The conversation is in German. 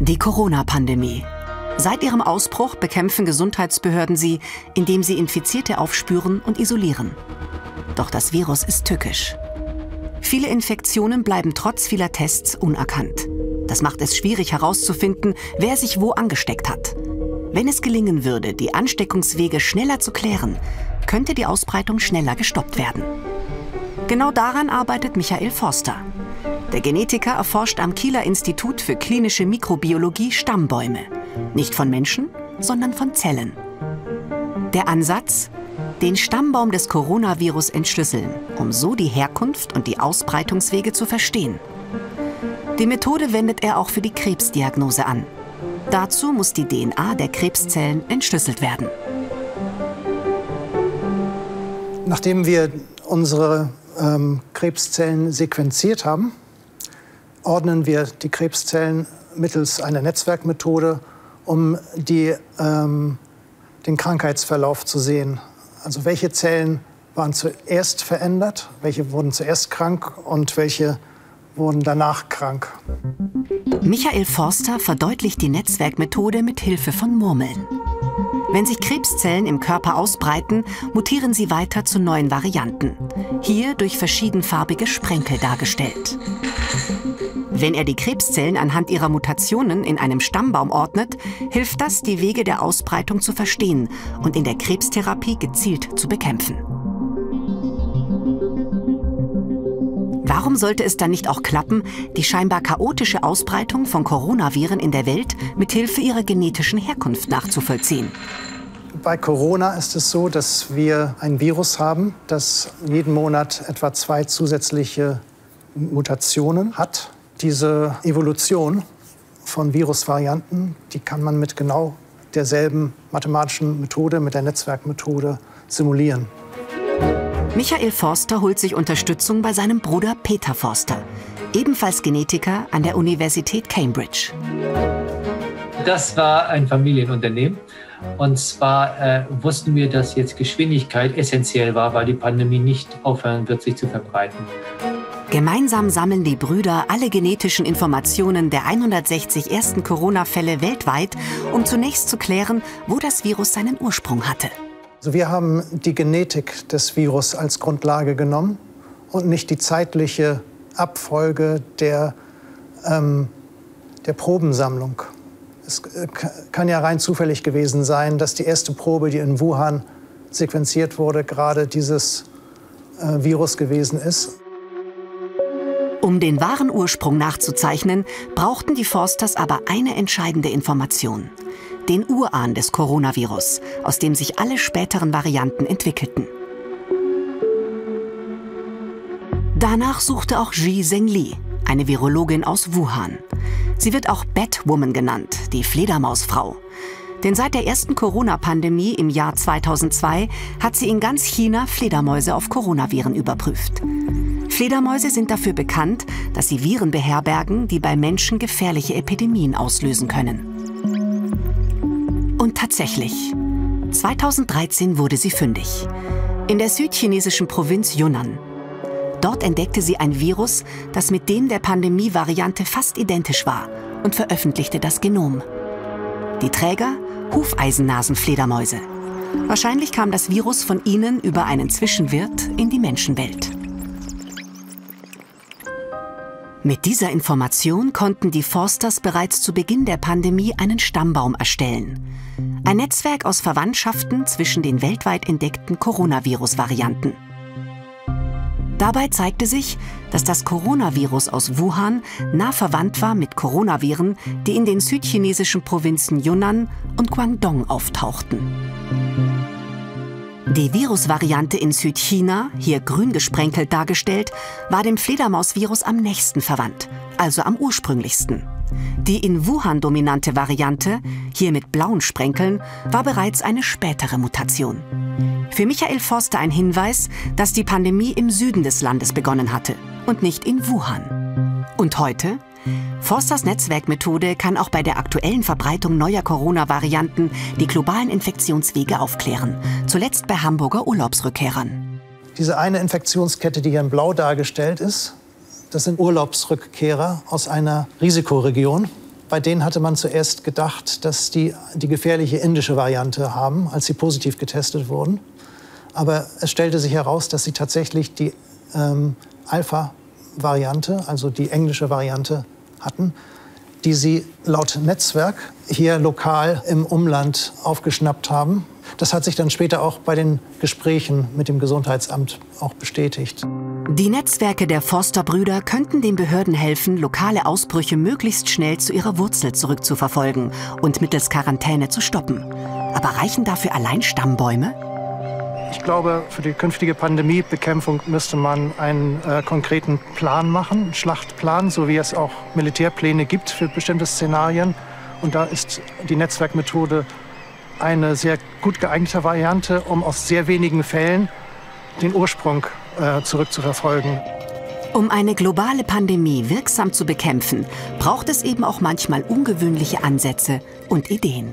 Die Corona-Pandemie. Seit ihrem Ausbruch bekämpfen Gesundheitsbehörden sie, indem sie Infizierte aufspüren und isolieren. Doch das Virus ist tückisch. Viele Infektionen bleiben trotz vieler Tests unerkannt. Das macht es schwierig herauszufinden, wer sich wo angesteckt hat. Wenn es gelingen würde, die Ansteckungswege schneller zu klären, könnte die Ausbreitung schneller gestoppt werden. Genau daran arbeitet Michael Forster. Der Genetiker erforscht am Kieler Institut für klinische Mikrobiologie Stammbäume. Nicht von Menschen, sondern von Zellen. Der Ansatz? Den Stammbaum des Coronavirus entschlüsseln, um so die Herkunft und die Ausbreitungswege zu verstehen. Die Methode wendet er auch für die Krebsdiagnose an. Dazu muss die DNA der Krebszellen entschlüsselt werden. Nachdem wir unsere ähm, Krebszellen sequenziert haben, ordnen wir die Krebszellen mittels einer Netzwerkmethode, um die, ähm, den Krankheitsverlauf zu sehen. Also welche Zellen waren zuerst verändert, welche wurden zuerst krank und welche wurden danach krank. Michael Forster verdeutlicht die Netzwerkmethode mit Hilfe von Murmeln. Wenn sich Krebszellen im Körper ausbreiten, mutieren sie weiter zu neuen Varianten. Hier durch verschiedenfarbige Sprenkel dargestellt. Wenn er die Krebszellen anhand ihrer Mutationen in einem Stammbaum ordnet, hilft das, die Wege der Ausbreitung zu verstehen und in der Krebstherapie gezielt zu bekämpfen. Warum sollte es dann nicht auch klappen, die scheinbar chaotische Ausbreitung von Coronaviren in der Welt mit Hilfe ihrer genetischen Herkunft nachzuvollziehen? Bei Corona ist es so, dass wir ein Virus haben, das jeden Monat etwa zwei zusätzliche Mutationen hat diese Evolution von Virusvarianten, die kann man mit genau derselben mathematischen Methode, mit der Netzwerkmethode simulieren. Michael Forster holt sich Unterstützung bei seinem Bruder Peter Forster, ebenfalls Genetiker an der Universität Cambridge. Das war ein Familienunternehmen. Und zwar äh, wussten wir, dass jetzt Geschwindigkeit essentiell war, weil die Pandemie nicht aufhören wird, sich zu verbreiten. Gemeinsam sammeln die Brüder alle genetischen Informationen der 160 ersten Corona-Fälle weltweit, um zunächst zu klären, wo das Virus seinen Ursprung hatte. Also wir haben die Genetik des Virus als Grundlage genommen und nicht die zeitliche Abfolge der, ähm, der Probensammlung. Es äh, kann ja rein zufällig gewesen sein, dass die erste Probe, die in Wuhan sequenziert wurde, gerade dieses äh, Virus gewesen ist. Um den wahren Ursprung nachzuzeichnen, brauchten die Forsters aber eine entscheidende Information. Den Urahn des Coronavirus, aus dem sich alle späteren Varianten entwickelten. Danach suchte auch Ji Zhengli, eine Virologin aus Wuhan. Sie wird auch Batwoman genannt, die Fledermausfrau. Denn seit der ersten Corona-Pandemie im Jahr 2002 hat sie in ganz China Fledermäuse auf Coronaviren überprüft. Fledermäuse sind dafür bekannt, dass sie Viren beherbergen, die bei Menschen gefährliche Epidemien auslösen können. Und tatsächlich, 2013 wurde sie fündig. In der südchinesischen Provinz Yunnan. Dort entdeckte sie ein Virus, das mit dem der Pandemie-Variante fast identisch war und veröffentlichte das Genom. Die Träger? Hufeisennasenfledermäuse. Wahrscheinlich kam das Virus von ihnen über einen Zwischenwirt in die Menschenwelt. Mit dieser Information konnten die Forsters bereits zu Beginn der Pandemie einen Stammbaum erstellen. Ein Netzwerk aus Verwandtschaften zwischen den weltweit entdeckten Coronavirus-Varianten. Dabei zeigte sich, dass das Coronavirus aus Wuhan nah verwandt war mit Coronaviren, die in den südchinesischen Provinzen Yunnan und Guangdong auftauchten. Die Virusvariante in Südchina, hier grün gesprenkelt dargestellt, war dem Fledermausvirus am nächsten verwandt, also am ursprünglichsten. Die in Wuhan dominante Variante, hier mit blauen Sprenkeln, war bereits eine spätere Mutation. Für Michael Forster ein Hinweis, dass die Pandemie im Süden des Landes begonnen hatte und nicht in Wuhan. Und heute? Forsters Netzwerkmethode kann auch bei der aktuellen Verbreitung neuer Corona-Varianten die globalen Infektionswege aufklären, zuletzt bei Hamburger Urlaubsrückkehrern. Diese eine Infektionskette, die hier in Blau dargestellt ist, das sind Urlaubsrückkehrer aus einer Risikoregion. Bei denen hatte man zuerst gedacht, dass die die gefährliche indische Variante haben, als sie positiv getestet wurden. Aber es stellte sich heraus, dass sie tatsächlich die ähm, Alpha-Variante, also die englische Variante, hatten, die sie laut Netzwerk hier lokal im Umland aufgeschnappt haben. Das hat sich dann später auch bei den Gesprächen mit dem Gesundheitsamt auch bestätigt. Die Netzwerke der Forster-Brüder könnten den Behörden helfen, lokale Ausbrüche möglichst schnell zu ihrer Wurzel zurückzuverfolgen und mittels Quarantäne zu stoppen. Aber reichen dafür allein Stammbäume? Ich glaube, für die künftige Pandemiebekämpfung müsste man einen äh, konkreten Plan machen, einen Schlachtplan, so wie es auch Militärpläne gibt für bestimmte Szenarien. Und da ist die Netzwerkmethode eine sehr gut geeignete Variante, um aus sehr wenigen Fällen den Ursprung äh, zurückzuverfolgen. Um eine globale Pandemie wirksam zu bekämpfen, braucht es eben auch manchmal ungewöhnliche Ansätze und Ideen.